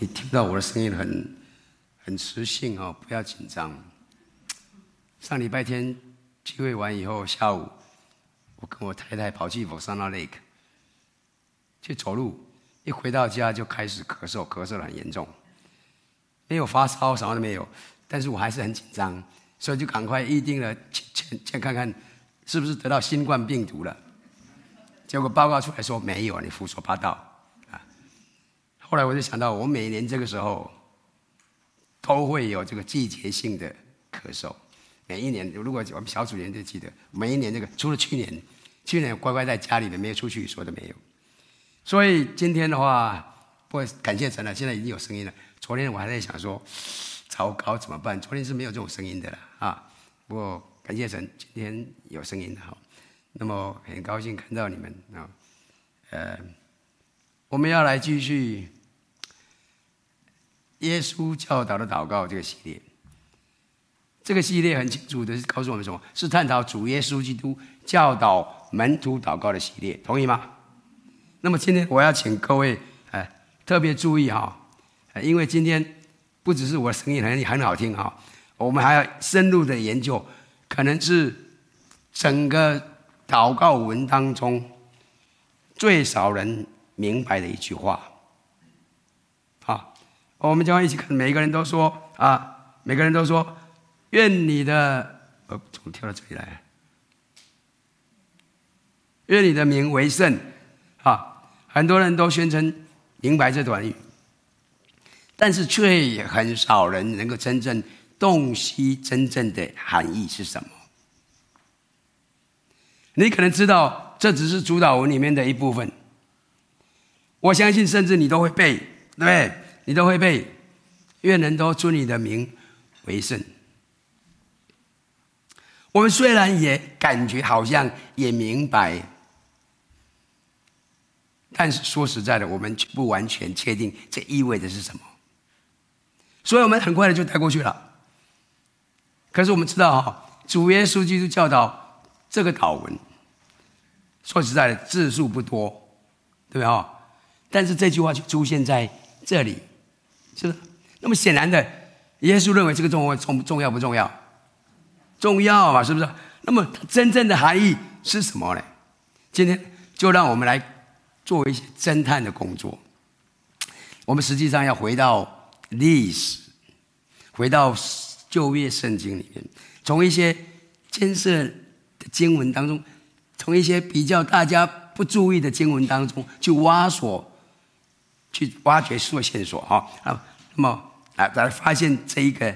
你听到我的声音很很磁性哦，不要紧张。上礼拜天聚会完以后，下午我跟我太太跑去 Vassana Lake 去走路，一回到家就开始咳嗽，咳嗽得很严重，没有发烧，什么都没有，但是我还是很紧张，所以就赶快预定了先先看看是不是得到新冠病毒了。结果报告出来说没有，你胡说八道！后来我就想到，我每年这个时候都会有这个季节性的咳嗽。每一年，如果我们小组员就记得，每一年这个，除了去年，去年乖乖在家里的，没有出去，说的没有。所以今天的话，不感谢神了，现在已经有声音了。昨天我还在想说，糟糕怎么办？昨天是没有这种声音的了啊！不过感谢神，今天有声音的哈。那么很高兴看到你们啊，呃，我们要来继续耶稣教导的祷告这个系列。这个系列很清楚的告诉我们什么？是探讨主耶稣基督教导门徒祷告的系列，同意吗？那么今天我要请各位哎特别注意哈，因为今天不只是我声音很很好听哈，我们还要深入的研究，可能是整个。祷告文当中最少人明白的一句话，我们将会一起看。每一个人都说啊，每个人都说，愿你的，呃，怎么跳到这里来？愿你的名为圣，啊，很多人都宣称明白这短语，但是却很少人能够真正洞悉真正的含义是什么。你可能知道，这只是主祷文里面的一部分。我相信，甚至你都会背，对不对？你都会被。愿人都尊你的名为圣。我们虽然也感觉好像也明白，但是说实在的，我们不完全确定这意味着是什么。所以我们很快的就带过去了。可是我们知道，哈，主耶稣基督教导这个祷文。说实在的，字数不多，对不对啊？但是这句话就出现在这里，是？那么显然的，耶稣认为这个重重重要不重要？重要嘛，是不是？那么真正的含义是什么呢？今天就让我们来做一些侦探的工作。我们实际上要回到历史，回到旧约圣经里面，从一些艰涩的经文当中。从一些比较大家不注意的经文当中去挖索，去挖掘出线索哈啊，那么来来发现这一个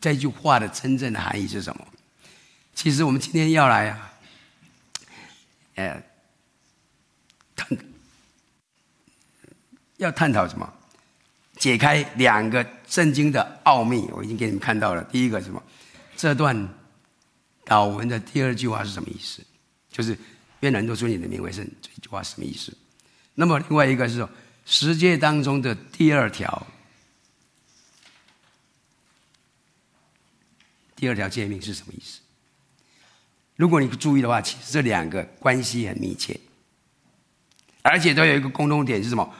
这句话的真正的含义是什么？其实我们今天要来啊，呃，探要探讨什么？解开两个圣经的奥秘。我已经给你们看到了，第一个什么？这段祷文的第二句话是什么意思？就是愿人都尊你的名为圣，这句话什么意思？那么另外一个是说，十诫当中的第二条，第二条诫命是什么意思？如果你不注意的话，其实这两个关系很密切，而且都有一个共同点是什么？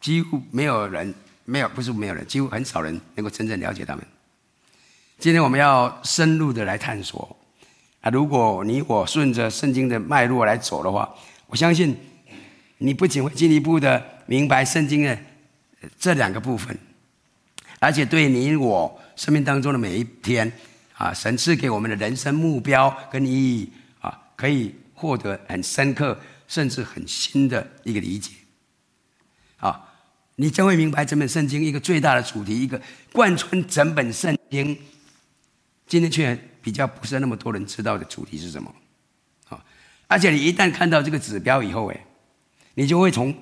几乎没有人，没有不是没有人，几乎很少人能够真正了解他们。今天我们要深入的来探索。啊，如果你我顺着圣经的脉络来走的话，我相信你不仅会进一步的明白圣经的这两个部分，而且对你我生命当中的每一天啊，神赐给我们的人生目标跟意义啊，可以获得很深刻甚至很新的一个理解。啊，你将会明白整本圣经一个最大的主题，一个贯穿整本圣经。今天却比较不是那么多人知道的主题是什么？啊，而且你一旦看到这个指标以后，哎，你就会从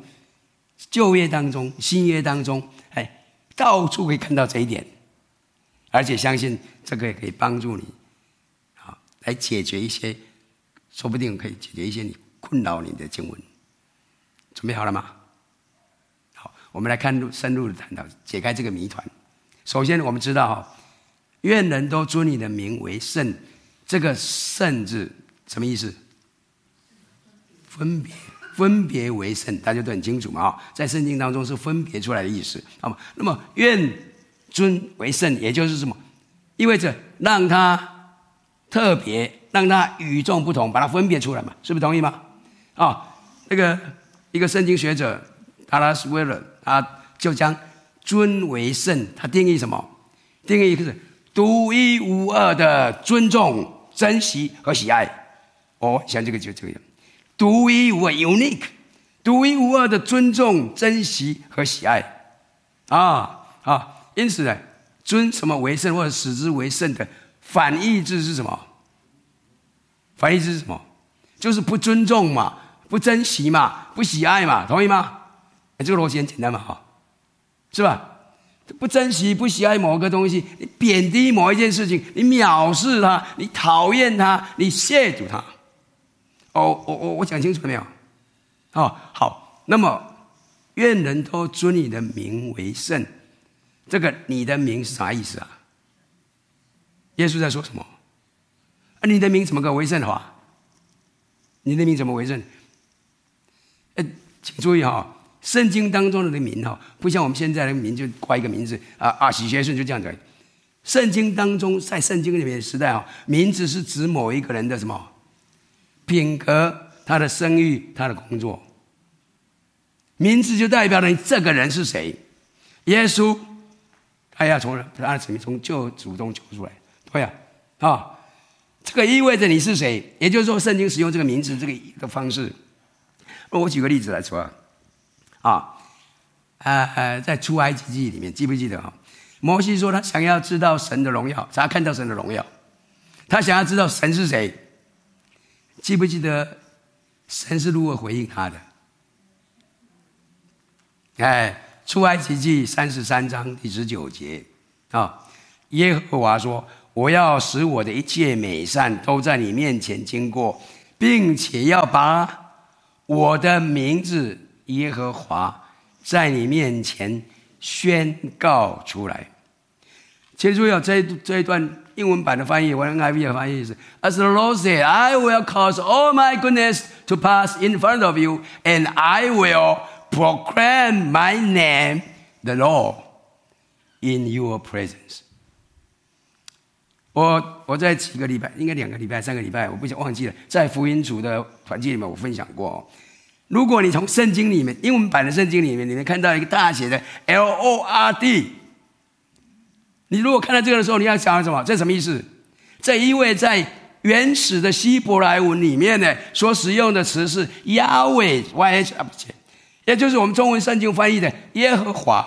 旧约当中、新约当中，哎，到处可以看到这一点，而且相信这个也可以帮助你，啊，来解决一些，说不定可以解决一些你困扰你的经文。准备好了吗？好，我们来看深入的探讨，解开这个谜团。首先，我们知道哈。愿人都尊你的名为圣，这个“圣”字什么意思？分别分别为圣，大家都很清楚嘛。在圣经当中是分别出来的意思。好吗？那么愿尊为圣，也就是什么？意味着让他特别，让他与众不同，把它分别出来嘛？是不是同意吗？啊，那个一个圣经学者达拉斯·威尔，他就将尊为圣，他定义什么？定义就是独一无二的尊重、珍惜和喜爱。哦，像这个就这个样。独一无二 （unique），独一无二的尊重、珍惜和喜爱，啊啊！因此呢，尊什么为圣，或者使之为圣的反义字是什么？反义字是什么？就是不尊重嘛，不珍惜嘛，不喜爱嘛，同意吗？这个逻辑很简单嘛，哈，是吧？不珍惜、不喜爱某个东西，你贬低某一件事情，你藐视它，你讨厌它，你亵渎它。哦，我我我讲清楚了没有？哦，好，那么愿人都尊你的名为圣，这个你的名是啥意思啊？耶稣在说什么？啊，你的名怎么个为圣的话？你的名怎么为圣？呃，请注意哈、哦，圣经当中的名哈，不像我们现在的名就挂一个名字啊啊，许学顺就这样子。圣经当中，在圣经里面的时代哈，名字是指某一个人的什么？品格，他的声誉，他的工作，名字就代表了你这个人是谁。耶稣，他要从他的从从救主动救出来，对呀，啊，这个意味着你是谁。也就是说，圣经使用这个名字这个的方式。我举个例子来说啊，啊，呃，在出埃及记里面，记不记得啊？摩西说他想要知道神的荣耀，他看到神的荣耀，他想要知道神是谁。记不记得神是如何回应他的？哎，出埃及记三十三章第十九节啊，耶和华说：“我要使我的一切美善都在你面前经过，并且要把我的名字耶和华在你面前宣告出来。”其实注意这这一段。英文版的翻译，我 NIV 的翻译是：As the Lord said, I will cause all my goodness to pass in front of you, and I will proclaim my name, the Lord, in your presence。我我在几个礼拜，应该两个礼拜、三个礼拜，我不想忘记了，在福音组的团契里面，我分享过。如果你从圣经里面，英文版的圣经里面，你能看到一个大写的 L O R D。你如果看到这个的时候，你要想什么？这什么意思？这因为在原始的希伯来文里面呢，所使用的词是 Yahweh Y H W H，也就是我们中文圣经翻译的耶和华。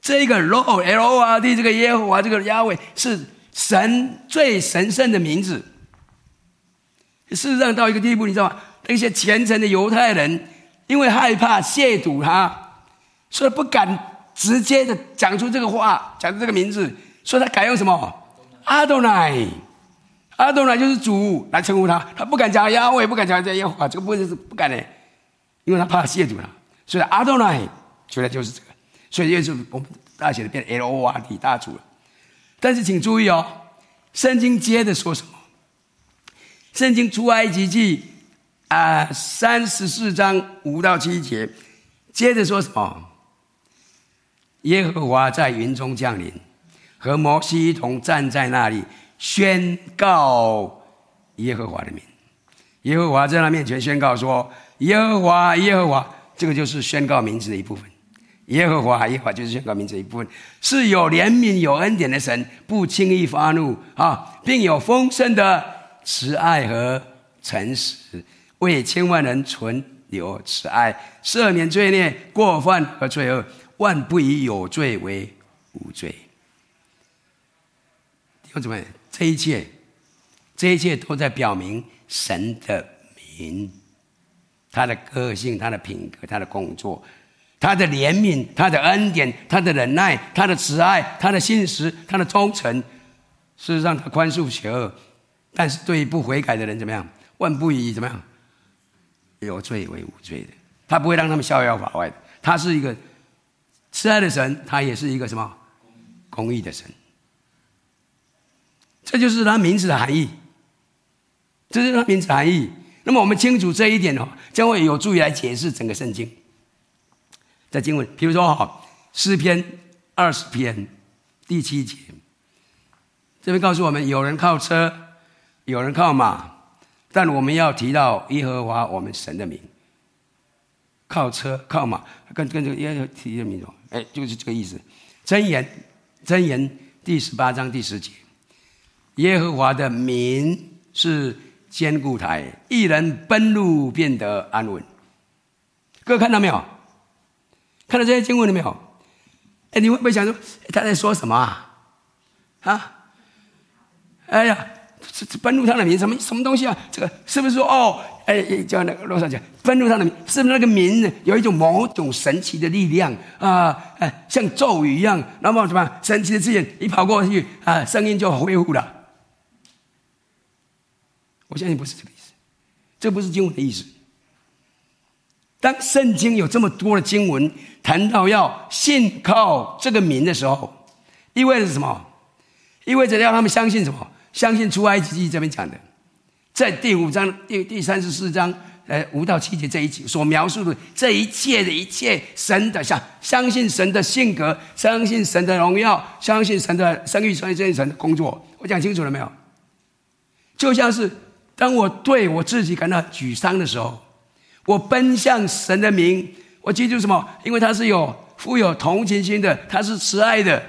这个 Lord L O R D 这个耶和华这个押尾是神最神圣的名字。事实上，到一个地步，你知道吗？那些虔诚的犹太人因为害怕亵渎他，所以不敢。直接的讲出这个话，讲出这个名字，所以他改用什么？阿多乃，阿多乃就是主来称呼他，他不敢讲亚威，不敢讲这些话，这个不是不敢的，因为他怕亵渎他，所以阿多乃，出来就是这个，所以耶稣我们大写的变 L O R D 大主了。但是请注意哦，圣经接着说什么？圣经出埃及记啊三十四章五到七节，接着说什么？耶和华在云中降临，和摩西一同站在那里，宣告耶和华的名。耶和华在他面前宣告说：“耶和华，耶和华，这个就是宣告名字的一部分。耶和华，耶和华就是宣告名字的一部分，是有怜悯、有恩典的神，不轻易发怒啊，并有丰盛的慈爱和诚实，为千万人存留慈爱，赦免罪孽、过犯和罪恶。”万不以有罪为无罪。弟兄姊妹，这一切，这一切都在表明神的名，他的个性、他的品格、他的工作、他的怜悯、他的恩典、他的忍耐、他的慈爱、他的信实、他的忠诚。事实上，他宽恕邪恶，但是对于不悔改的人怎么样？万不以怎么样有罪为无罪的，他不会让他们逍遥法外的。他是一个。慈爱的神，他也是一个什么公义的神，这就是他名字的含义。这是他名字含义。那么我们清楚这一点哦，将会有助于来解释整个圣经。在经文，比如说哈，诗篇二十篇第七节，这边告诉我们，有人靠车，有人靠马，但我们要提到耶和华我们神的名。靠车靠马，跟跟这个耶和提的名字，哎，就是这个意思。箴言，箴言第十八章第十节，耶和华的名是坚固台，一人奔路变得安稳。各位看到没有？看到这些经文了没有？哎，你会不会想说他在说什么啊？啊？哎呀，这这奔路他的名什么什么东西啊？这个是不是说哦？哎，叫那个罗上讲，奔路他的名是不是那个名有一种某种神奇的力量啊？哎，像咒语一样，那么什么神奇的字眼一跑过去啊，声音就恢复了。我相信不是这个意思，这不是经文的意思。当圣经有这么多的经文谈到要信靠这个名的时候，意味着什么？意味着要他们相信什么？相信出埃及记这边讲的，在第五章第第三十四章呃五到七节这一节所描述的这一切的一切神的相相信神的性格，相信神的荣耀，相信神的生育，相信神的工作。我讲清楚了没有？就像是。当我对我自己感到沮丧的时候，我奔向神的名，我记住什么？因为他是有富有同情心的，他是慈爱的。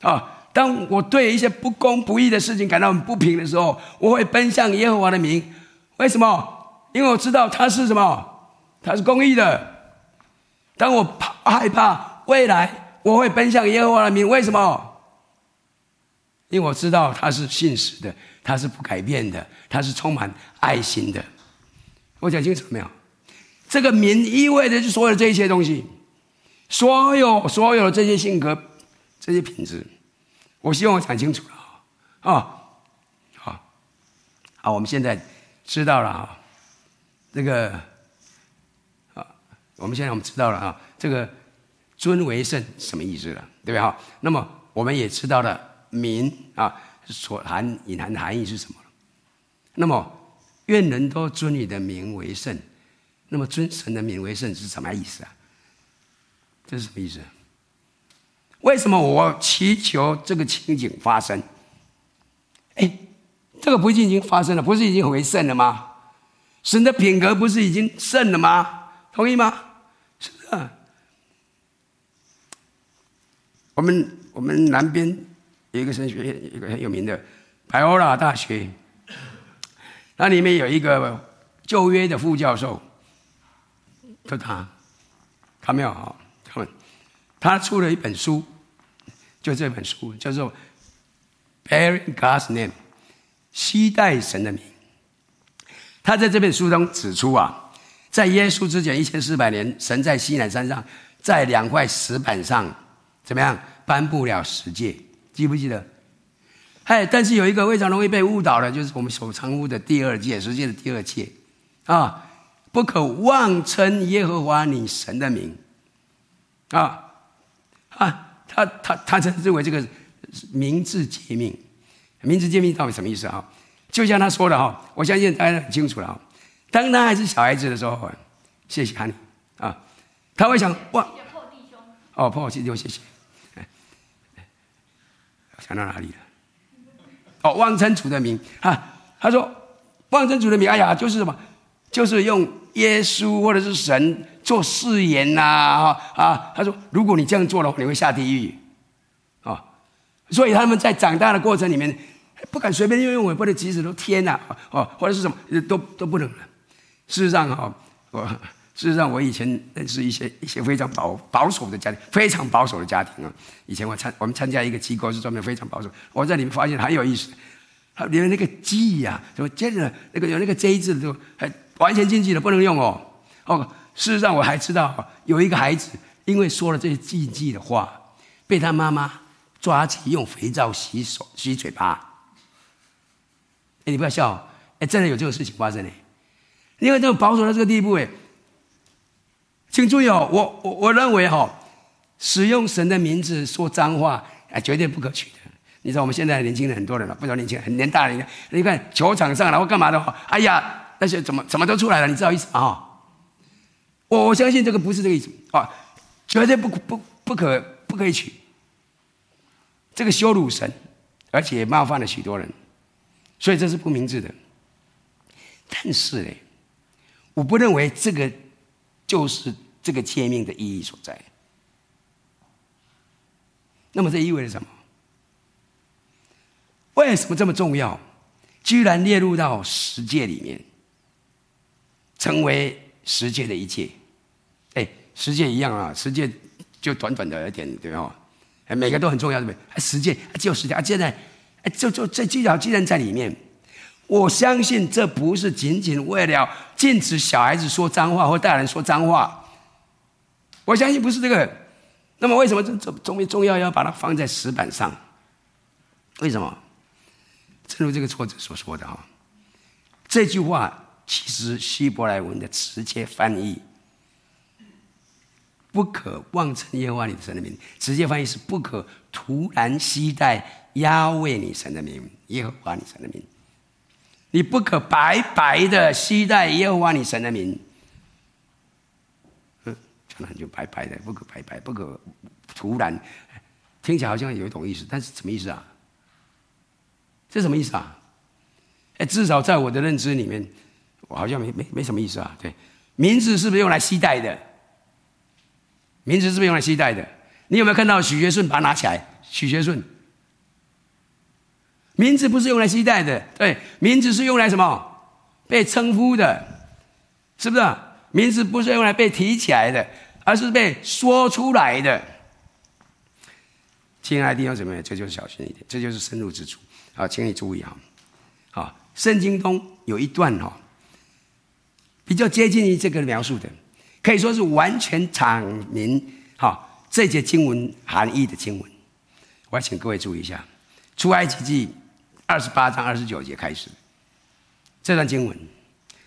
啊，当我对一些不公不义的事情感到很不平的时候，我会奔向耶和华的名。为什么？因为我知道他是什么？他是公义的。当我怕害怕未来，我会奔向耶和华的名。为什么？因为我知道他是信实的。他是不改变的，他是充满爱心的。我讲清楚没有？这个名意味着就所有的这些东西，所有所有的这些性格、这些品质，我希望我讲清楚了啊！好，好，我们现在知道了啊，这个啊，我们现在我们知道了啊，这个尊为圣什么意思了，对不对哈？那么我们也知道了名啊。所含隐含的含义是什么？那么，愿人都尊你的名为圣。那么，尊神的名为圣是什么意思啊？这是什么意思？为什么我祈求这个情景发生？哎，这个不是已经发生了？不是已经为圣了吗？神的品格不是已经圣了吗？同意吗？是啊。我们我们南边。一个神学院，一个很有名的白欧拉大学，那里面有一个旧约的副教授，就他，他没有啊，他们，他出了一本书，就这本书叫做《Bearing God's Name》，携带神的名。他在这本书中指出啊，在耶稣之前一千四百年，神在西南山上，在两块石板上，怎么样颁布了十诫。记不记得？哎，但是有一个非常容易被误导的，就是我们所称呼的第二诫，十诫的第二届啊，不可妄称耶和华你神的名啊啊！他他他称之为这个名字诫命，名字诫命到底什么意思啊？就像他说的哈，我相信大家很清楚了啊。当他还是小孩子的时候，谢谢哈尼啊，他会想哇，哦，破弟兄，谢谢。讲到哪里了？哦，妄称主的名啊！他说，妄称主的名，哎呀，就是什么？就是用耶稣或者是神做誓言呐啊，啊！他说，如果你这样做的话，你会下地狱啊！所以他们在长大的过程里面，不敢随便用用，或者即使都天呐哦，或者是什么都都不能了。事实上哈，我。事实上，我以前认识一些一些非常保保守的家庭，非常保守的家庭啊。以前我参我们参加一个机构，是专门非常保守。我在里面发现很有意思，它里面那个“记”呀，什么接着那个有那个 “J” 字的，都还完全禁忌的，不能用哦。哦，事实上我还知道，有一个孩子因为说了这些禁忌的话，被他妈妈抓起用肥皂洗手、洗嘴巴。哎，你不要笑，哎，真的有这个事情发生呢。因为这种保守到这个地步，哎。请注意哦，我我我认为哈，使用神的名字说脏话，哎，绝对不可取的。你知道我们现在年轻人很多人了，不少年轻人，很年大的人，你看球场上然后干嘛的话，哎呀，那些怎么怎么都出来了？你知道意思啊？我我相信这个不是这个意思啊，绝对不不不可不可以取。这个羞辱神，而且冒犯了许多人，所以这是不明智的。但是呢，我不认为这个就是这个诫命的意义所在。那么这意味着什么？为什么这么重要？居然列入到十诫里面，成为十诫的一切。哎，十诫一样啊，十诫就短短的一点，对吧？哎，每个都很重要，对不对？十诫只有十诫啊，现在哎，就就这技巧既然在里面，我相信这不是仅仅为了禁止小孩子说脏话或大人说脏话。我相信不是这个。那么为什么这这重重要要把它放在石板上？为什么？正如这个作者所说的哈，这句话其实希伯来文的直接翻译，不可妄称耶和华你的神的名。直接翻译是不可突然携带押位你神的名，耶和华你神的名。你不可白白的期待耶和华你神的名。嗯，可能就白白的，不可白白，不可突然。听起来好像有一种意思，但是什么意思啊？这什么意思啊？哎，至少在我的认知里面，我好像没没没什么意思啊。对，名字是不是用来期待的？名字是不是用来期待的？你有没有看到许学顺把它拿起来？许学顺，名字不是用来携带的，对，名字是用来什么？被称呼的，是不是？名字不是用来被提起来的，而是被说出来的。亲爱的弟兄姊妹，这就是小心一点，这就是深入之处。好，请你注意哈。好，圣经中有一段哈，比较接近于这个描述的，可以说是完全阐明哈这节经文含义的经文。我要请各位注意一下，《出埃及记》二十八章二十九节开始这段经文，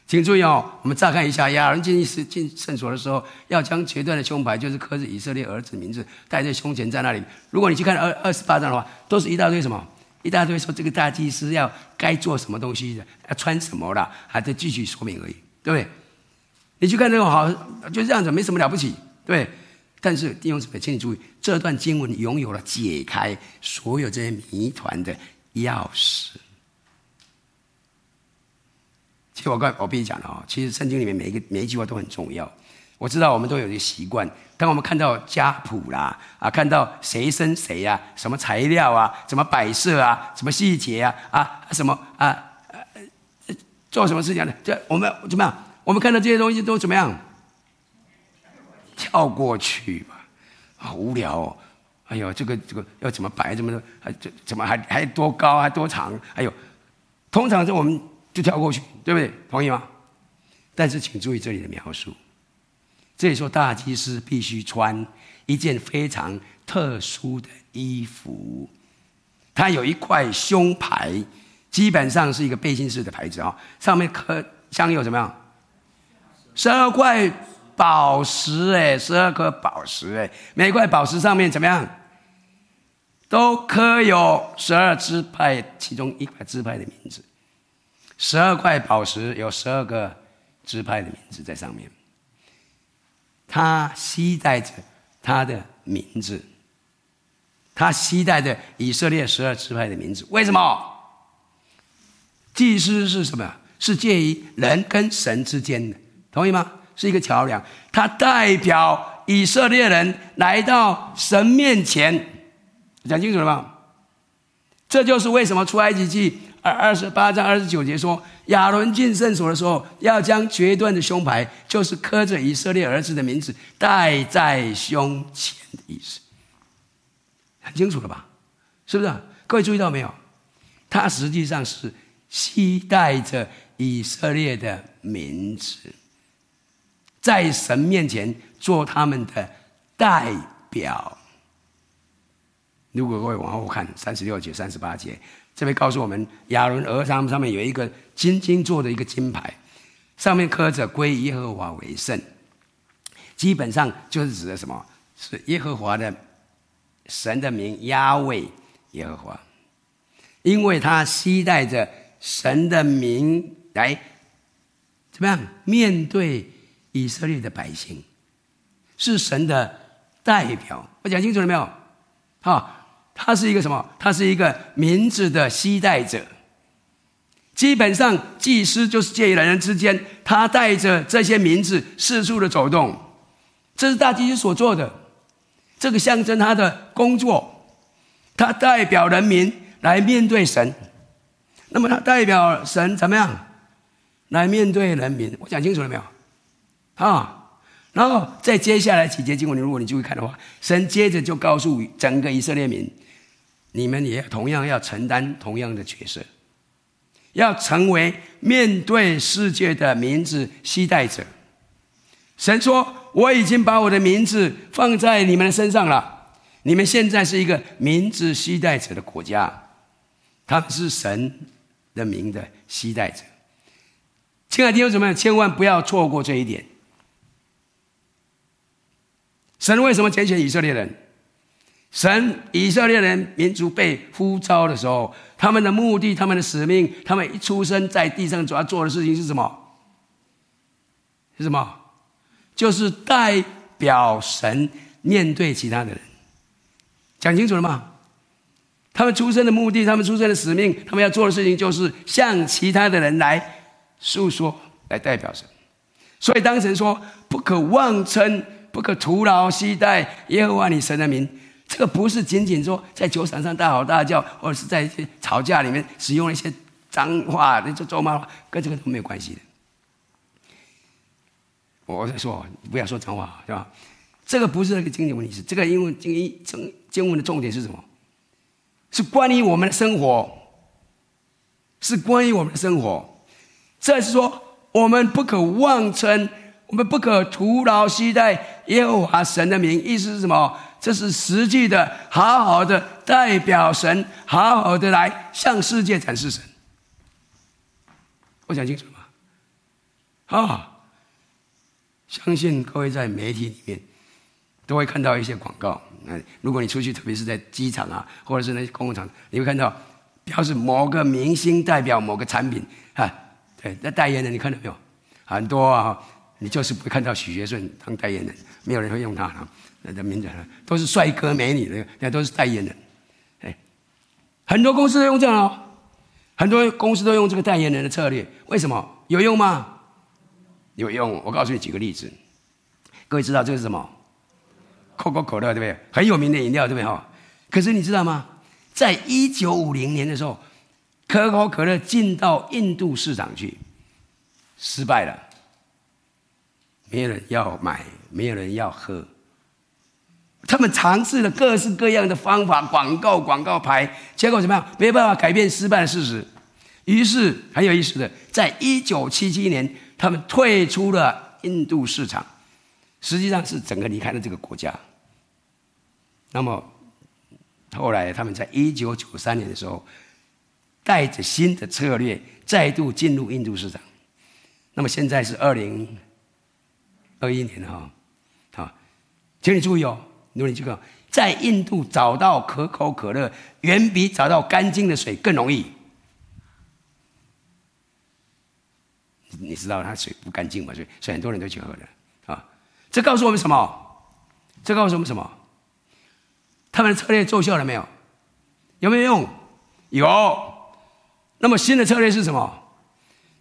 请注意哦。我们乍看一下，亚伦进进圣所的时候，要将决断的胸牌，就是刻着以色列儿子名字，戴在胸前，在那里。如果你去看二二十八章的话，都是一大堆什么？一大堆说这个大祭司要该做什么东西的，要穿什么了，还在继续说明而已，对不对？你去看这个好，就这样子，没什么了不起，对。但是弟兄姊妹，请你注意，这段经文拥有了解开所有这些谜团的钥匙。其实我刚我必须讲了哦，其实圣经里面每一个每一句话都很重要。我知道我们都有一个习惯，当我们看到家谱啦，啊，看到谁生谁呀，什么材料啊，怎么摆设啊，什么细节啊，啊，什么啊，做什么事情呢？这我们怎么样？我们看到这些东西都怎么样？跳过去吧，好无聊哦！哎呦，这个这个要怎么摆？怎么？还这怎么还还多高？还多长？哎呦，通常这我们就跳过去，对不对？同意吗？但是请注意这里的描述。这里说，大祭司必须穿一件非常特殊的衣服，它有一块胸牌，基本上是一个背心式的牌子啊，上面刻镶有怎么样？十二块宝石哎，十二颗宝石哎，每块宝石上面怎么样？都刻有十二支派其中一块支派的名字，十二块宝石有十二个支派的名字在上面。他期待着他的名字，他期待着以色列十二支派的名字。为什么？祭司是什么？是介于人跟神之间的，同意吗？是一个桥梁。他代表以色列人来到神面前，讲清楚了吗？这就是为什么出埃及记二二十八章二十九节说。亚伦进圣所的时候，要将决断的胸牌，就是刻着以色列儿子的名字，戴在胸前的意思，很清楚了吧？是不是？各位注意到没有？他实际上是携带着以色列的名字，在神面前做他们的代表。如果各位往后看三十六节、三十八节。这边告诉我们，亚伦额上上面有一个金金做的一个金牌，上面刻着“归耶和华为圣”，基本上就是指的什么？是耶和华的神的名，押位耶和华，因为他携带着神的名来怎么样面对以色列的百姓，是神的代表。我讲清楚了没有？好，他是一个什么？他是一个名字的携带者。基本上，祭司就是介于两人之间，他带着这些名字四处的走动，这是大祭司所做的。这个象征他的工作，他代表人民来面对神。那么，他代表神怎么样？来面对人民，我讲清楚了没有？啊，然后再接下来几节经文，如果你注意看的话，神接着就告诉整个以色列民，你们也同样要承担同样的角色，要成为面对世界的名字期待者。神说：“我已经把我的名字放在你们的身上了，你们现在是一个名字期待者的国家，他们是神的名的期待者。”亲爱的弟兄姊妹，千万不要错过这一点。神为什么拣选以色列人？神以色列人民族被呼召的时候，他们的目的、他们的使命，他们一出生在地上主要做的事情是什么？是什么？就是代表神面对其他的人。讲清楚了吗？他们出生的目的、他们出生的使命、他们要做的事情，就是向其他的人来。诉说来代表神，所以当神说不可妄称，不可徒劳期待耶和华你神的名，这个不是仅仅说在酒场上大吼大叫，或者是在一些吵架里面使用一些脏话、那些咒骂话，跟这个都没有关系的。我在说，不要说脏话，是吧？这个不是那个经济问题，是这个因为经经经文的重点是什么？是关于我们的生活，是关于我们的生活。这是说，我们不可妄称，我们不可徒劳携带耶和华神的名。意思是什么？这是实际的，好好的代表神，好好的来向世界展示神。我讲清楚了吗？好，相信各位在媒体里面都会看到一些广告。嗯，如果你出去，特别是在机场啊，或者是那些公共场，你会看到表示某个明星代表某个产品，哈。对，那代言人你看到没有？很多啊，你就是不会看到许学顺当代言人，没有人会用他了。那的名字都是帅哥美女的，那都是代言人。哎，很多公司都用这样哦，很多公司都用这个代言人的策略。为什么？有用吗？有用。我告诉你几个例子。各位知道这是什么？可口可乐对不对？很有名的饮料对不对？哈。可是你知道吗？在一九五零年的时候。可口可乐进到印度市场去，失败了，没有人要买，没有人要喝。他们尝试了各式各样的方法，广告、广告牌，结果怎么样？没办法改变失败的事实。于是很有意思的，在一九七七年，他们退出了印度市场，实际上是整个离开了这个国家。那么后来，他们在一九九三年的时候。带着新的策略再度进入印度市场，那么现在是二零二一年哈，好，请你注意哦，如果你这个在印度找到可口可乐，远比找到干净的水更容易。你知道它水不干净嘛？所以所以很多人都去喝的啊。这告诉我们什么？这告诉我们什么？他们的策略奏效了没有？有没有用？有。那么新的策略是什么？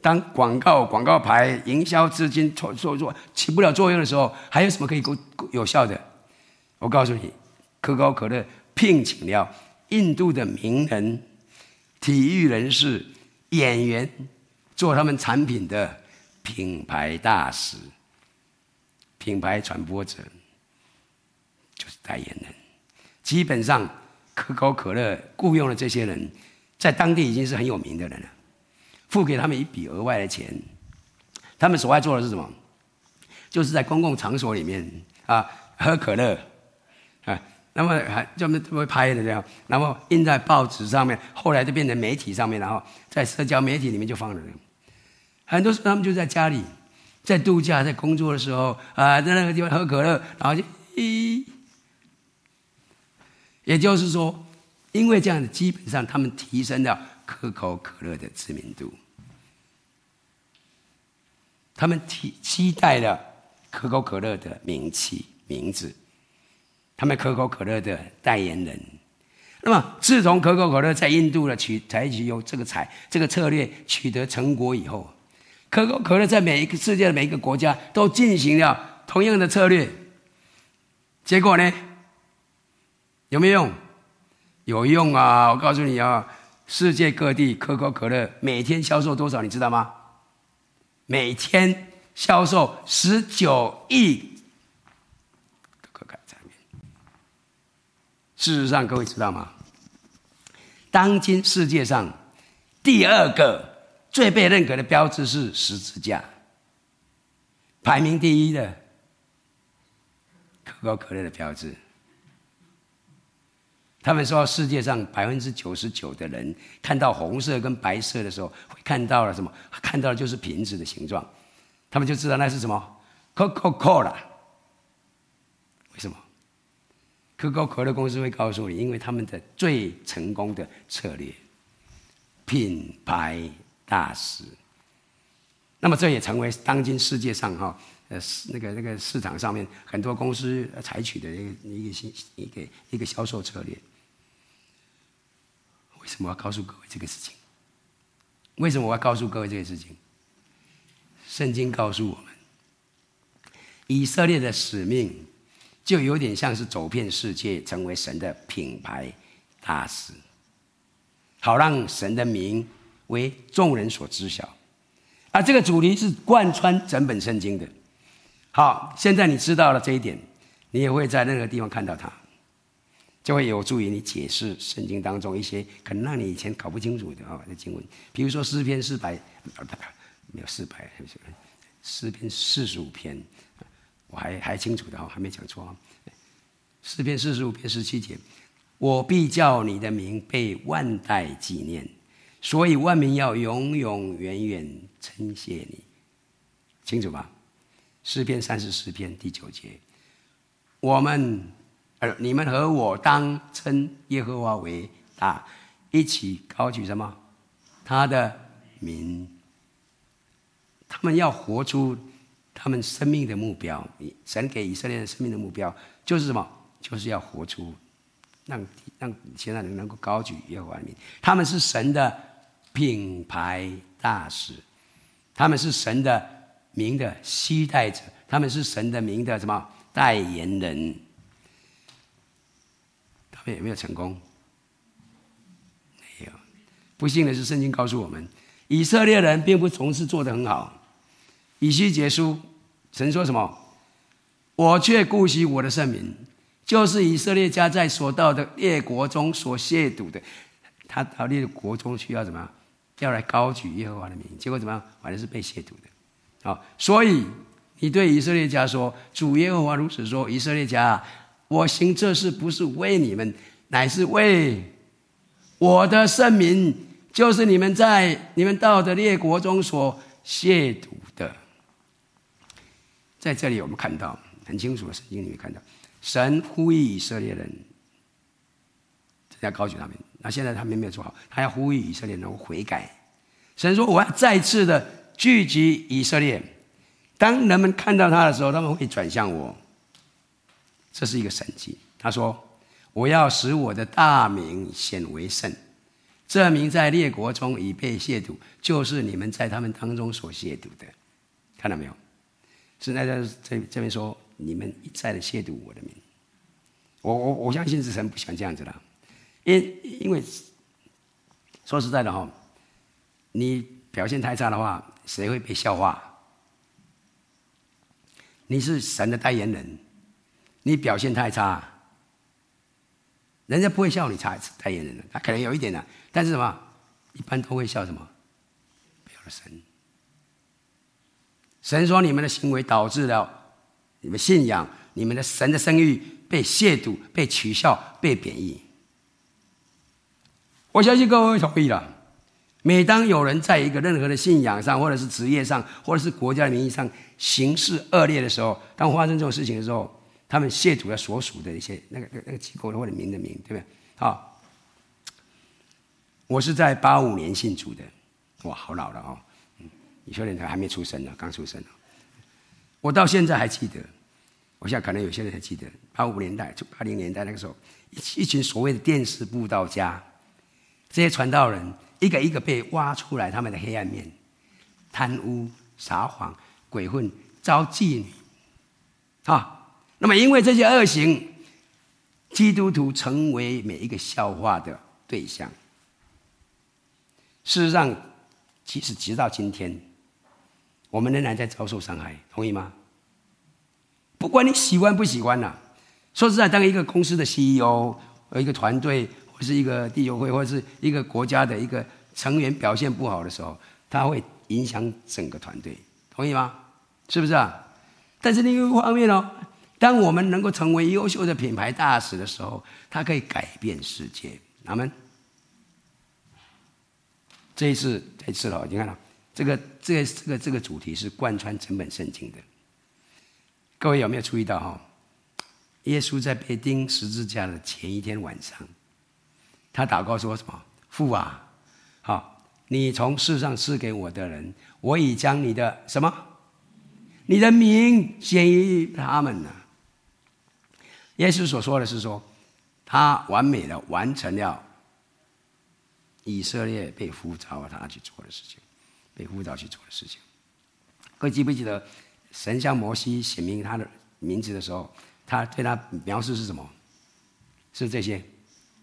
当广告、广告牌、营销资金做做做起不了作用的时候，还有什么可以够有效的？我告诉你，可口可乐聘请了印度的名人、体育人士、演员做他们产品的品牌大使、品牌传播者，就是代言人。基本上，可口可乐雇佣了这些人。在当地已经是很有名的人了，付给他们一笔额外的钱，他们所爱做的是什么？就是在公共场所里面啊喝可乐啊，那么还专门会拍的这样，然后印在报纸上面，后来就变成媒体上面，然后在社交媒体里面就放了。很多时候他们就在家里，在度假，在工作的时候啊，在那个地方喝可乐，然后就咦，也就是说。因为这样子，基本上他们提升了可口可乐的知名度。他们期期待了可口可乐的名气名字，他们可口可乐的代言人。那么，自从可口可乐在印度的取采取有这个采这个策略取得成果以后，可口可乐在每一个世界的每一个国家都进行了同样的策略，结果呢？有没有用？有用啊！我告诉你啊，世界各地可口可乐每天销售多少，你知道吗？每天销售十九亿。事实上，各位知道吗？当今世界上第二个最被认可的标志是十字架，排名第一的可口可乐的标志。他们说，世界上百分之九十九的人看到红色跟白色的时候，会看到了什么？看到的就是瓶子的形状，他们就知道那是什么？Coca-Cola。为什么？可口可乐公司会告诉你，因为他们的最成功的策略——品牌大使。那么这也成为当今世界上哈呃那个那个市场上面很多公司采取的一个一个新一个一个销售策略。为什么要告诉各位这个事情？为什么我要告诉各位这个事情？圣经告诉我们，以色列的使命。就有点像是走遍世界，成为神的品牌大使，好让神的名为众人所知晓。啊这个主题是贯穿整本圣经的。好，现在你知道了这一点，你也会在任何地方看到它，就会有助于你解释圣经当中一些可能让你以前搞不清楚的啊的经文。比如说诗篇四百，没有四百，诗篇四十五篇。我还还清楚的哈，还没讲错啊。诗篇四十五篇十七节，我必叫你的名被万代纪念，所以万民要永永远远称谢你，清楚吧？诗篇三十四篇第九节，我们呃，你们和我当称耶和华为大，一起高举什么？他的名，他们要活出。他们生命的目标，神给以色列人生命的目标就是什么？就是要活出，让让其他人能够高举耶和华的名。他们是神的品牌大使，他们是神的名的期待者，他们是神的名的什么代言人？他们有没有成功？没有。不幸的是，圣经告诉我们，以色列人并不总是做得很好。以西结书，神说什么？我却顾惜我的圣名，就是以色列家在所到的列国中所亵渎的。他到列国中需要怎么样？要来高举耶和华的名，结果怎么样？反正是被亵渎的。好，所以你对以色列家说：“主耶和华如此说：以色列家，我行这事不是为你们，乃是为我的圣名，就是你们在你们到的列国中所亵渎。”在这里，我们看到很清楚的，圣经里面看到，神呼吁以色列人要高举他们。那现在他们没有做好，他要呼吁以色列人悔改。神说：“我要再次的聚集以色列，当人们看到他的时候，他们会转向我。这是一个神迹。”他说：“我要使我的大名显为圣，这名在列国中已被亵渎，就是你们在他们当中所亵渎的。”看到没有？是在这这这边说，你们一再的亵渎我的名，我我我相信是神不喜欢这样子的，因因为说实在的哈，你表现太差的话，谁会被笑话？你是神的代言人，你表现太差，人家不会笑你差代言人的，他可能有一点的，但是什么，一般都会笑什么？不要了神。神说：“你们的行为导致了你们信仰、你们的神的声誉被亵渎、被取笑、被贬义。”我相信各位同意了。每当有人在一个任何的信仰上，或者是职业上，或者是国家的名义上行事恶劣的时候，当发生这种事情的时候，他们亵渎了所属的一些那个那个机构或者名的名，对不对？好，我是在八五年信主的，哇，好老了哦。以色列人还没出生呢，刚出生呢。我到现在还记得，我想可能有些人还记得，八五年代、八零年代那个时候，一群所谓的电视布道家，这些传道人一个一个被挖出来他们的黑暗面，贪污、撒谎、鬼混、招妓女，啊，那么因为这些恶行，基督徒成为每一个笑话的对象。事实上，即使直到今天，我们仍然在遭受伤害，同意吗？不管你喜欢不喜欢呐、说实在，当一个公司的 CEO 和一个团队，或是一个地球会，或是一个国家的一个成员表现不好的时候，他会影响整个团队，同意吗？是不是啊？但是另一方面哦，当我们能够成为优秀的品牌大使的时候，它可以改变世界。阿门。这一次，这一次了，你看了这个，这个，这个，这个主题是贯穿整本圣经的。各位有没有注意到哈？耶稣在被钉十字架的前一天晚上，他祷告说什么？父啊，好，你从世上赐给我的人，我已将你的什么？你的名献于他们了。耶稣所说的是说，他完美的完成了。以色列被呼召他去做的事情，被呼召去做的事情。各位记不记得，神向摩西写明他的名字的时候，他对他描述是什么？是这些，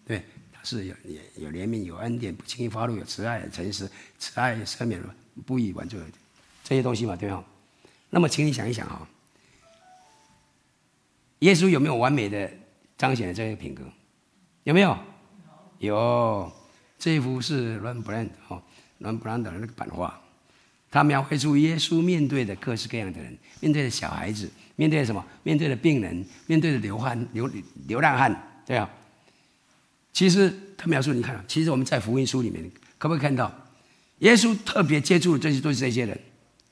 对，他是有有怜悯、有恩典、不轻易发怒、有慈爱、诚实、慈爱赦免、不以玩作这些东西嘛，对吗？那么，请你想一想啊，耶稣有没有完美的彰显了这些品格？有没有？有。这一幅是伦布兰哦，伦布兰的那个版画，他描绘出耶稣面对的各式各样的人，面对的小孩子，面对的什么？面对的病人，面对的流汗流流浪汉，对啊。其实他描述，你看，其实我们在福音书里面可不可以看到，耶稣特别接触的这些都是这些人，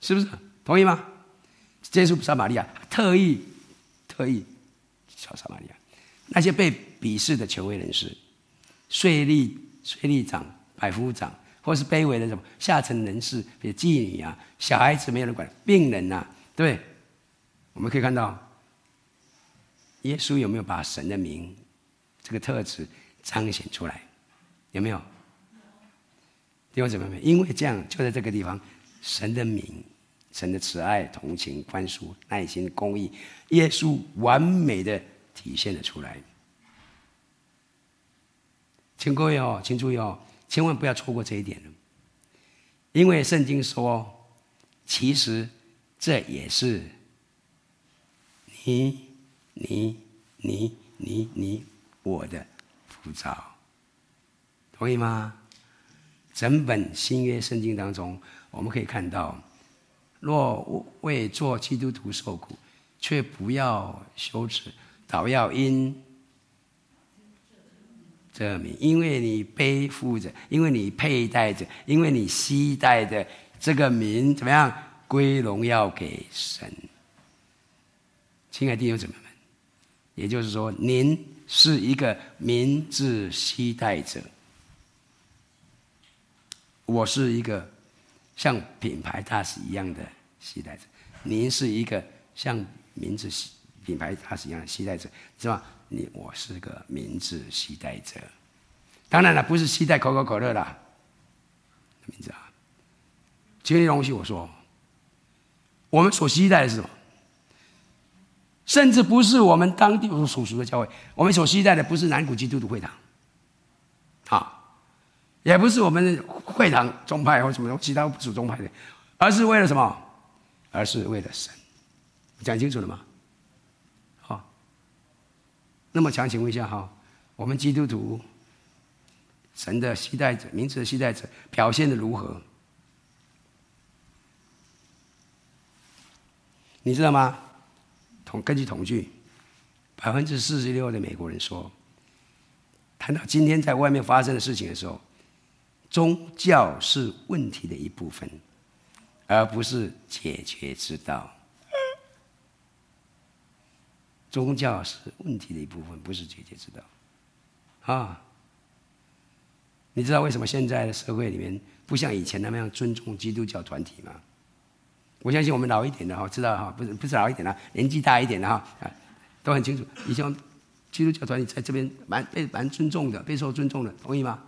是不是？同意吗？接触撒玛利亚，特意特意小撒玛利亚，那些被鄙视的权威人士，税吏。税吏长、百夫长，或是卑微的什么下层人士，比如妓女啊、小孩子没有人管、病人呐、啊，对，我们可以看到，耶稣有没有把神的名这个特质彰显出来？有没有？弟兄姊妹们，因为这样，就在这个地方，神的名、神的慈爱、同情、宽恕、耐心、公义，耶稣完美的体现了出来。请各位哦，请注意哦，千万不要错过这一点。因为圣经说，其实这也是你、你、你、你、你我的浮躁，同意吗？整本新约圣经当中，我们可以看到，若为做基督徒受苦，却不要羞耻，倒要因。这名，因为你背负着，因为你佩戴着，因为你携带着这个名，怎么样归荣耀给神？亲爱的弟兄姊妹们，也就是说，您是一个名字携带者，我是一个像品牌大使一样的携带者，您是一个像名字品牌大使一样的携带者，是吧？你我是个名字期待者，当然了，不是期待可口可乐啦。名字啊，这些东西我说，我们所期待的是什么？甚至不是我们当地所属的教会，我们所期待的不是南谷基督徒会堂，啊，也不是我们会堂宗派或什么其他不属宗派的，而是为了什么？而是为了神，讲清楚了吗？那么强，请问一下哈，我们基督徒神的期待者、名字的期待者表现的如何？你知道吗？统根据统计，百分之四十六的美国人说，谈到今天在外面发生的事情的时候，宗教是问题的一部分，而不是解决之道。宗教是问题的一部分，不是解决之道。啊，你知道为什么现在的社会里面不像以前那么样尊重基督教团体吗？我相信我们老一点的哈，知道哈，不是不是老一点的，年纪大一点的哈，都很清楚。以前基督教团体在这边蛮被蛮尊重的，备受尊重的，同意吗？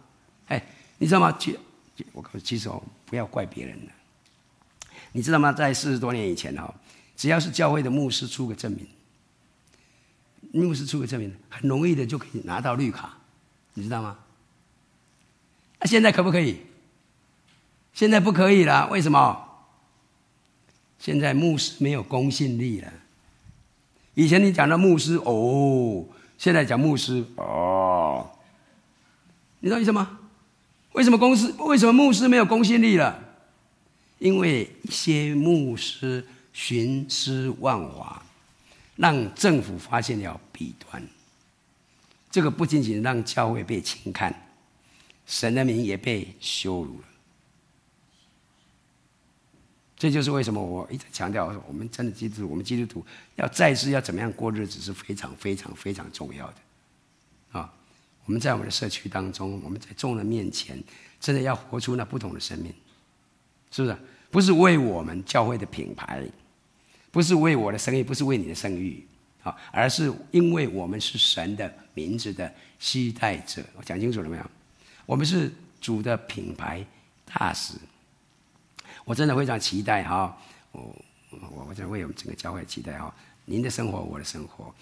哎，你知道吗？其我告诉，其实哦，不要怪别人了。你知道吗？在四十多年以前哈，只要是教会的牧师出个证明，牧师出个证明，很容易的就可以拿到绿卡，你知道吗？那现在可不可以？现在不可以了，为什么？现在牧师没有公信力了。以前你讲的牧师哦，现在讲牧师哦，你知道意思吗？为什么公司？为什么牧师没有公信力了？因为一些牧师徇私枉法，让政府发现了弊端。这个不仅仅让教会被轻看，神的名也被羞辱了。这就是为什么我一直强调，我们真的基督徒，我们基督徒要再次要怎么样过日子是非常非常非常重要的。啊，我们在我们的社区当中，我们在众人面前，真的要活出那不同的生命。是不是？不是为我们教会的品牌，不是为我的声誉，不是为你的声誉，啊，而是因为我们是神的名字的期待者。我讲清楚了没有？我们是主的品牌大使。我真的非常期待哈，我我我在为我们整个教会期待哈，您的生活，我的生活，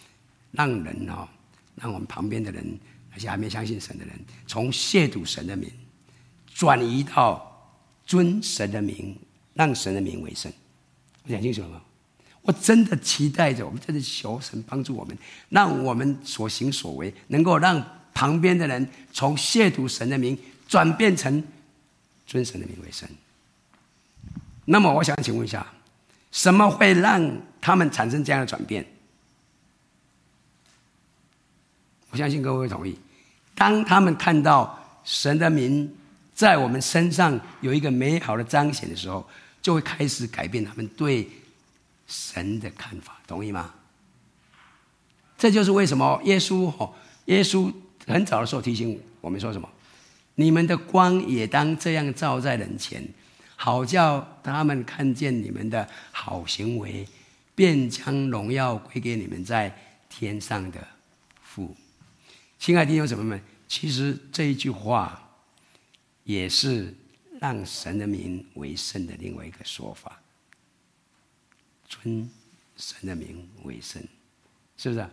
让人哈，让我们旁边的人，而且还没相信神的人，从亵渎神的名，转移到。尊神的名，让神的名为圣。我讲清楚了吗？我真的期待着，我们真的求神帮助我们，让我们所行所为能够让旁边的人从亵渎神的名转变成尊神的名为圣。那么，我想请问一下，什么会让他们产生这样的转变？我相信各位会同意，当他们看到神的名。在我们身上有一个美好的彰显的时候，就会开始改变他们对神的看法，同意吗？这就是为什么耶稣哦，耶稣很早的时候提醒我们说什么：你们的光也当这样照在人前，好叫他们看见你们的好行为，便将荣耀归给你们在天上的父。亲爱的弟兄姊妹们，其实这一句话。也是让神的名为圣的另外一个说法，尊神的名为圣，是不是？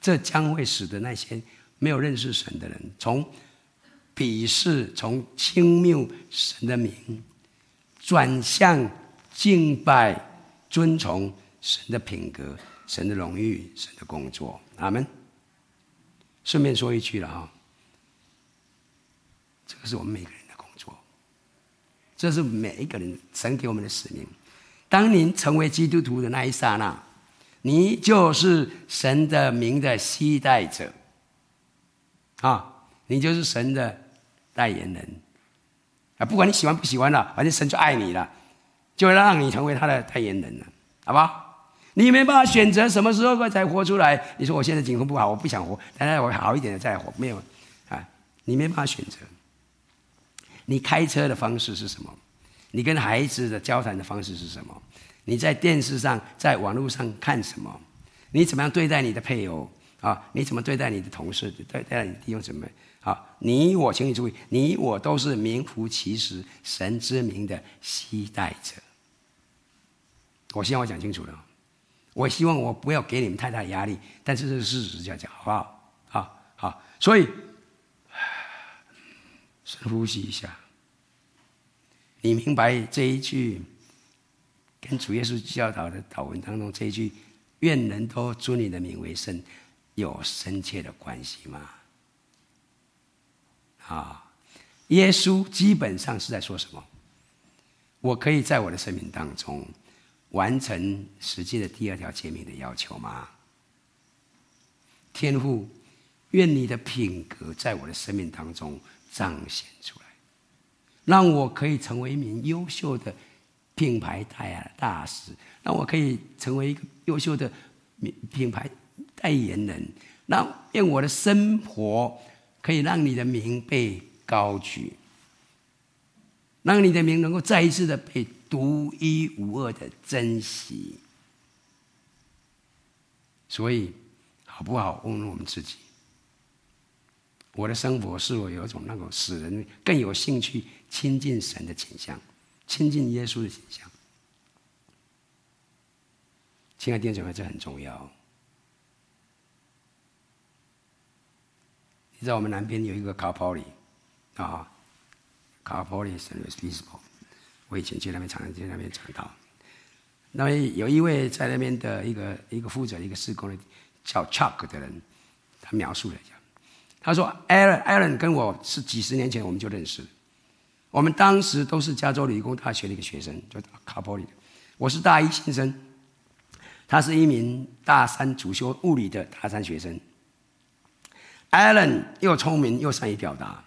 这将会使得那些没有认识神的人，从鄙视、从轻蔑神的名，转向敬拜、尊崇神的品格、神的荣誉、神的工作。阿门。顺便说一句了哈，这个是我们每个人的工作。这是每一个人神给我们的使命。当您成为基督徒的那一刹那，你就是神的名的携带者，啊，你就是神的代言人，啊，不管你喜欢不喜欢了，反正神就爱你了，就让你成为他的代言人了，好不好？你没办法选择什么时候才活出来。你说我现在情况不好，我不想活，等待我好一点的再活，没有，啊，你没办法选择。你开车的方式是什么？你跟孩子的交谈的方式是什么？你在电视上、在网络上看什么？你怎么样对待你的配偶啊？你怎么对待你的同事？对待你的弟兄姊妹？啊，你我，请你注意，你我都是名副其实神之名的期待者。我希望我讲清楚了。我希望我不要给你们太大压力，但是这是事实，这样讲好不好？好，好，所以。深呼吸一下，你明白这一句跟主耶稣教导的祷文当中这一句“愿人都尊你的名为圣”有深切的关系吗？啊，耶稣基本上是在说什么？我可以在我的生命当中完成实际的第二条诫命的要求吗？天父，愿你的品格在我的生命当中。彰显出，让我可以成为一名优秀的品牌代言大使，让我可以成为一个优秀的名品牌代言人，让用我的生活可以让你的名被高举，让你的名能够再一次的被独一无二的珍惜。所以，好不好问问我们自己？我的生活是否有一种那种使人更有兴趣亲近神的倾向，亲近耶稣的倾向？亲爱的弟兄姊妹，这很重要。你知道我们南边有一个卡波里啊，卡波里圣路易斯堡，我以前去那边常常去那边讲道。那么有一位在那边的一个一个负责一个施工的叫 Chuck 的人，他描述了一下。他说：“Alan Alan 跟我是几十年前我们就认识，我们当时都是加州理工大学的一个学生，就卡波里。我是大一新生，他是一名大三主修物理的大三学生。Allen 又聪明又善于表达，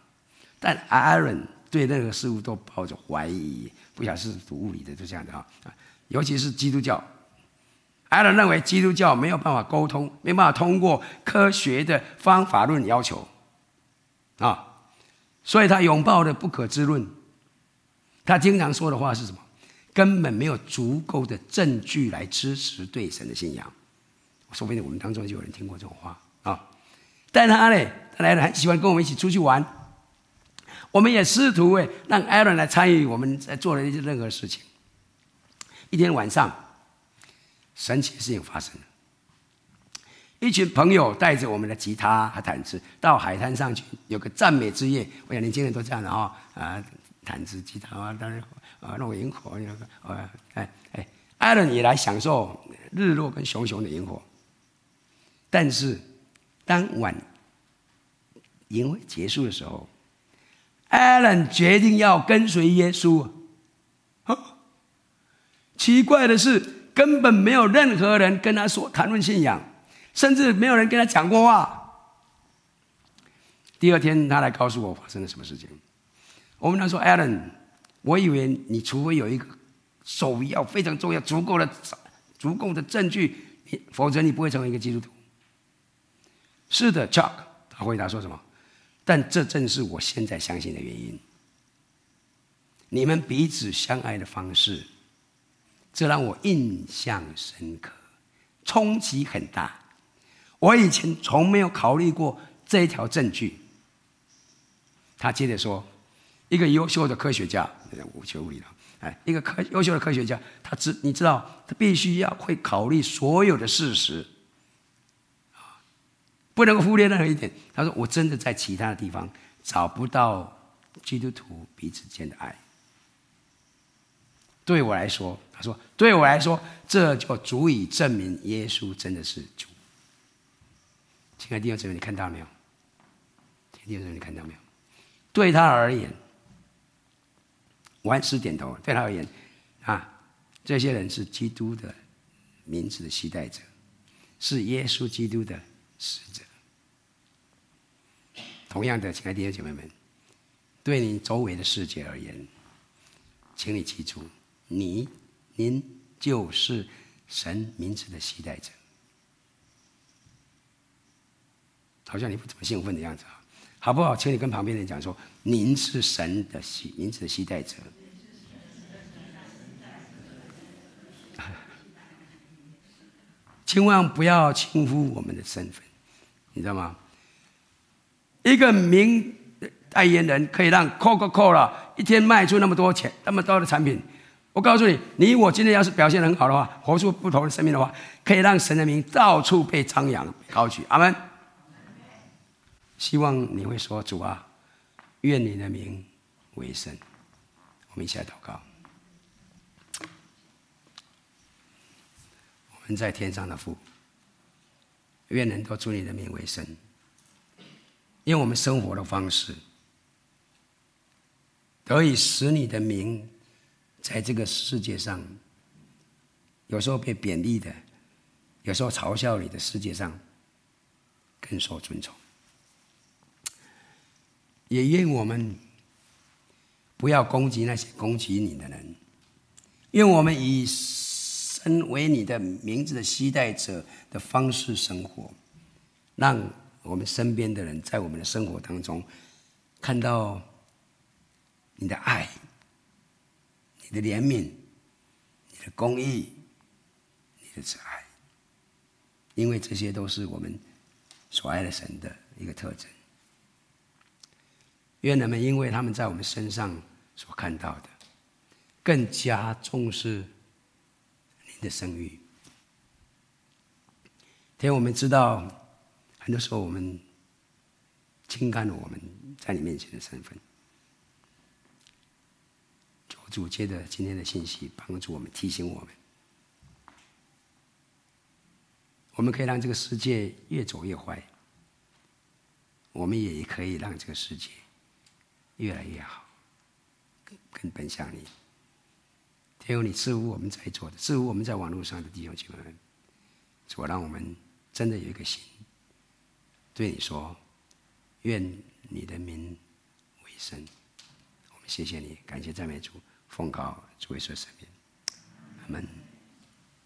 但 Allen 对任何事物都抱着怀疑，不晓得是读物理的就这样的啊，尤其是基督教。”艾伦认为基督教没有办法沟通，没办法通过科学的方法论要求，啊，所以他拥抱的不可知论。他经常说的话是什么？根本没有足够的证据来支持对神的信仰。说不定我们当中就有人听过这种话啊。但他呢，他来了很喜欢跟我们一起出去玩。我们也试图诶让艾伦来参与我们在做的一些任何事情。一天晚上。神奇的事情发生了，一群朋友带着我们的吉他和毯子到海滩上去，有个赞美之夜。我想年轻人都这样的哈啊，毯子、吉他啊，当然啊，弄萤火那个啊，哎哎，艾伦也来享受日落跟熊熊的萤火。但是当晚营会结束的时候，艾伦决定要跟随耶稣。奇怪的是。根本没有任何人跟他说谈论信仰，甚至没有人跟他讲过话。第二天，他来告诉我发生了什么事情。我们他说：“Alan，我以为你除非有一个首要非常重要、足够的、足够的证据，否则你不会成为一个基督徒。”是的，Chuck，他回答说什么？但这正是我现在相信的原因。你们彼此相爱的方式。这让我印象深刻，冲击很大。我以前从没有考虑过这一条证据。他接着说：“一个优秀的科学家，我学物理的，哎，一个科优秀的科学家，他知你知道，他必须要会考虑所有的事实，不能忽略任何一点。”他说：“我真的在其他的地方找不到基督徒彼此间的爱。”对我来说，他说：“对我来说，这就足以证明耶稣真的是主。”亲爱的弟兄姊妹，你看到没有？弟兄姊妹，你看到没有？对他而言，万斯点头。对他而言，啊，这些人是基督的名字的携带者，是耶稣基督的使者。同样的，亲爱的弟兄姐妹们，对你周围的世界而言，请你记住。你，您就是神名字的携带者，好像你不怎么兴奋的样子啊，好不好？请你跟旁边人讲说，您是神的携名字的携带者，千万不要轻忽我们的身份，你知道吗？一个名代言人可以让 Coca-Cola 一天卖出那么多钱，那么多的产品。我告诉你，你我今天要是表现很好的话，活出不同的生命的话，可以让神的名到处被张扬、高举。阿门。希望你会说：“主啊，愿你的名为圣。”我们一起来祷告。我们在天上的父，愿人都祝你的名为圣，因为我们生活的方式得以使你的名。在这个世界上，有时候被贬低的，有时候嘲笑你的世界上，更受尊崇。也愿我们不要攻击那些攻击你的人，愿我们以身为你的名字的期待者的方式生活，让我们身边的人在我们的生活当中看到你的爱。你的怜悯、你的公义、你的慈爱，因为这些都是我们所爱的神的一个特征。愿人们因为他们在我们身上所看到的，更加重视您的声誉。天，我们知道，很多时候我们轻看了我们在你面前的身份。求主借着今天的信息，帮助我们，提醒我们，我们可以让这个世界越走越坏，我们也可以让这个世界越来越好，更更奔向你。天父，你赐福我们在座的，赐福我们在网络上的弟兄姐妹们，主，让我们。真的有一个心，对你说：“愿你的名为圣。”我们谢谢你，感谢赞美主，奉告主耶稣圣名，阿门。